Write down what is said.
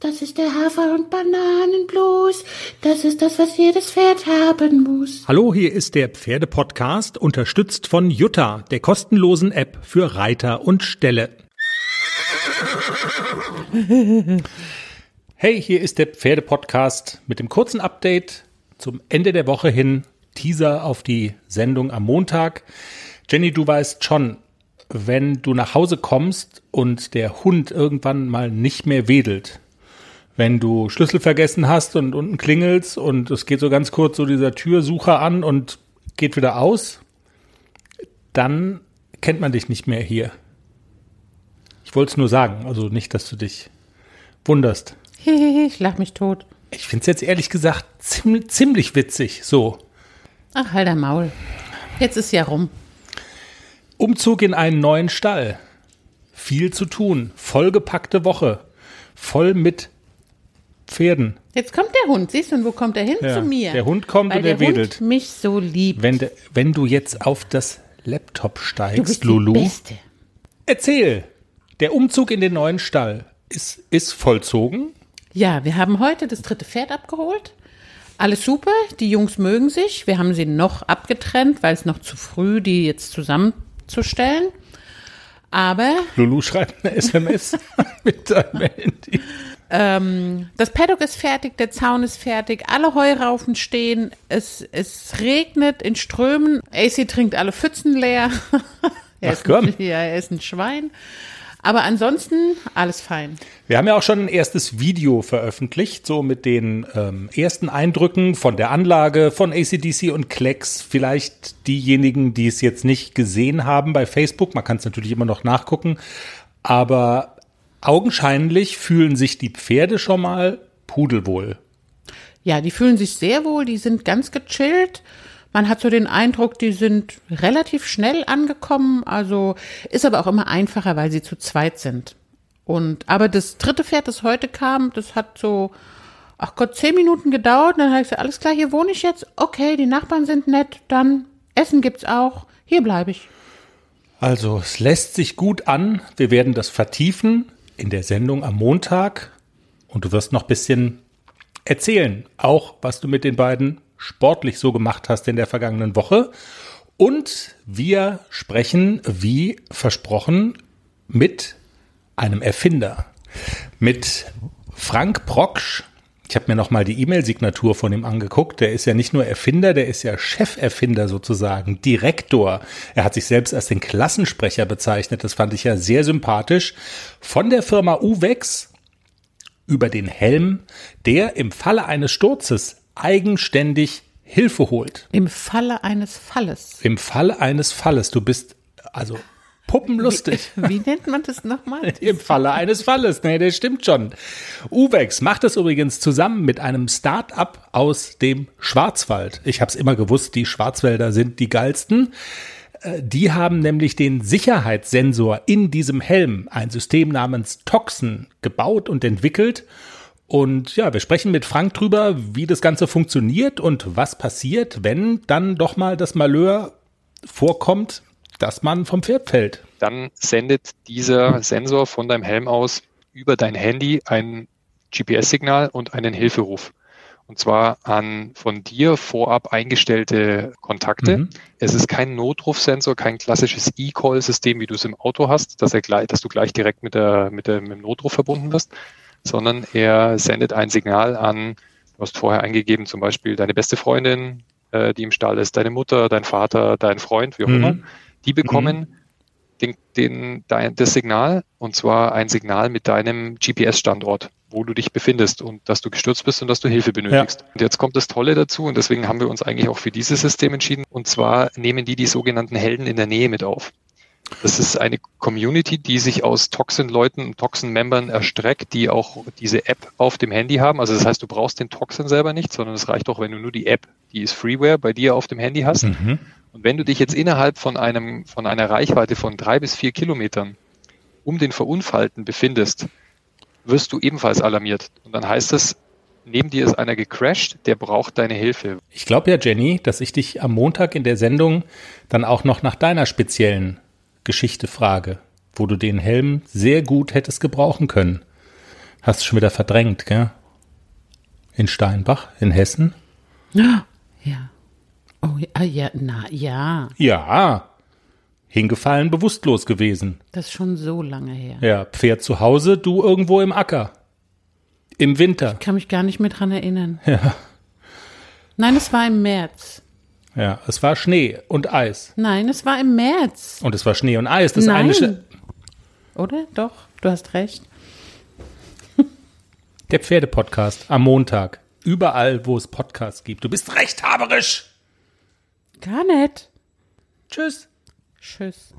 Das ist der Hafer- und Bananenblues. Das ist das, was jedes Pferd haben muss. Hallo, hier ist der Pferdepodcast, unterstützt von Jutta, der kostenlosen App für Reiter und Ställe. Hey, hier ist der Pferdepodcast mit dem kurzen Update zum Ende der Woche hin. Teaser auf die Sendung am Montag. Jenny, du weißt schon, wenn du nach Hause kommst und der Hund irgendwann mal nicht mehr wedelt, wenn du Schlüssel vergessen hast und unten klingelst und es geht so ganz kurz so dieser Türsucher an und geht wieder aus, dann kennt man dich nicht mehr hier. Ich wollte es nur sagen, also nicht, dass du dich wunderst. ich lach mich tot. Ich finde es jetzt ehrlich gesagt ziemlich, ziemlich witzig, so. Ach, halt dein Maul. Jetzt ist ja rum. Umzug in einen neuen Stall. Viel zu tun. Vollgepackte Woche. Voll mit Pferden. Jetzt kommt der Hund. Siehst du, und wo kommt er hin? Ja, Zu mir. der Hund kommt Weil und er der wedelt. Hund mich so liebt. Wenn, de, wenn du jetzt auf das Laptop du steigst, bist Lulu, die Beste. erzähl. Der Umzug in den neuen Stall ist, ist vollzogen. Ja, wir haben heute das dritte Pferd abgeholt. Alles super, die Jungs mögen sich. Wir haben sie noch abgetrennt, weil es noch zu früh, die jetzt zusammenzustellen. Aber Lulu schreibt eine SMS mit deinem Handy. Ähm, das Paddock ist fertig, der Zaun ist fertig, alle Heuraufen stehen, es, es regnet in Strömen, AC trinkt alle Pfützen leer. er, Ach, ist komm. ein, ja, er ist ein Schwein. Aber ansonsten alles fein. Wir haben ja auch schon ein erstes Video veröffentlicht, so mit den ähm, ersten Eindrücken von der Anlage, von ACDC und Klecks. Vielleicht diejenigen, die es jetzt nicht gesehen haben bei Facebook, man kann es natürlich immer noch nachgucken, aber augenscheinlich fühlen sich die Pferde schon mal pudelwohl. Ja, die fühlen sich sehr wohl, die sind ganz gechillt. Man hat so den Eindruck, die sind relativ schnell angekommen, also ist aber auch immer einfacher, weil sie zu zweit sind. Und aber das dritte Pferd, das heute kam, das hat so, ach Gott, zehn Minuten gedauert. Dann habe ich gesagt, alles klar, hier wohne ich jetzt. Okay, die Nachbarn sind nett, dann Essen gibt's auch. Hier bleibe ich. Also es lässt sich gut an. Wir werden das vertiefen in der Sendung am Montag und du wirst noch ein bisschen erzählen, auch was du mit den beiden sportlich so gemacht hast in der vergangenen Woche. Und wir sprechen, wie versprochen, mit einem Erfinder, mit Frank Brocksch. Ich habe mir noch mal die E-Mail-Signatur von ihm angeguckt. Der ist ja nicht nur Erfinder, der ist ja Cheferfinder sozusagen, Direktor. Er hat sich selbst als den Klassensprecher bezeichnet. Das fand ich ja sehr sympathisch. Von der Firma Uvex über den Helm, der im Falle eines Sturzes eigenständig Hilfe holt. Im Falle eines Falles. Im Falle eines Falles. Du bist also puppenlustig. Wie nennt man das nochmal? Im Falle eines Falles. Nee, das stimmt schon. Uvex macht es übrigens zusammen mit einem Start-up aus dem Schwarzwald. Ich habe es immer gewusst, die Schwarzwälder sind die geilsten. Äh, Die haben nämlich den Sicherheitssensor in diesem Helm, ein System namens Toxen, gebaut und entwickelt. Und ja, wir sprechen mit Frank drüber, wie das Ganze funktioniert und was passiert, wenn dann doch mal das Malheur vorkommt, dass man vom Pferd fällt. dann sendet dieser Sensor von deinem Helm aus über dein Handy ein GPS-Signal und einen Hilferuf. Und zwar an von dir vorab eingestellte Kontakte. Mhm. Es ist kein Notrufsensor, kein klassisches E-Call-System, wie du es im Auto hast, dass, er gleich, dass du gleich direkt mit, der, mit, der, mit dem Notruf verbunden wirst, sondern er sendet ein Signal an, du hast vorher eingegeben, zum Beispiel deine beste Freundin, äh, die im Stall ist, deine Mutter, dein Vater, dein Freund, wie auch Mhm. immer. Die bekommen den, den, dein, das Signal, und zwar ein Signal mit deinem GPS-Standort, wo du dich befindest und dass du gestürzt bist und dass du Hilfe benötigst. Und jetzt kommt das Tolle dazu, und deswegen haben wir uns eigentlich auch für dieses System entschieden, und zwar nehmen die die sogenannten Helden in der Nähe mit auf. Das ist eine Community, die sich aus Toxin-Leuten und Toxin-Membern erstreckt, die auch diese App auf dem Handy haben. Also das heißt, du brauchst den Toxin selber nicht, sondern es reicht auch, wenn du nur die App, die ist Freeware, bei dir auf dem Handy hast. Mhm. Und wenn du dich jetzt innerhalb von einem, von einer Reichweite von drei bis vier Kilometern um den Verunfallten befindest, wirst du ebenfalls alarmiert. Und dann heißt es, neben dir ist einer gecrashed, der braucht deine Hilfe. Ich glaube ja, Jenny, dass ich dich am Montag in der Sendung dann auch noch nach deiner speziellen Geschichte frage, wo du den Helm sehr gut hättest gebrauchen können. Hast du schon wieder verdrängt, gell? In Steinbach, in Hessen? Ja. Oh, ja, ja, na, ja. Ja. Hingefallen, bewusstlos gewesen. Das ist schon so lange her. Ja, Pferd zu Hause, du irgendwo im Acker. Im Winter. Kann mich gar nicht mehr dran erinnern. Ja. Nein, es war im März. Ja, es war Schnee und Eis. Nein, es war im März. Und es war Schnee und Eis. Das Nein. eine Sch- Oder? Doch, du hast recht. der Pferdepodcast am Montag. Überall, wo es Podcasts gibt. Du bist rechthaberisch. Gar nicht. Tschüss. Tschüss.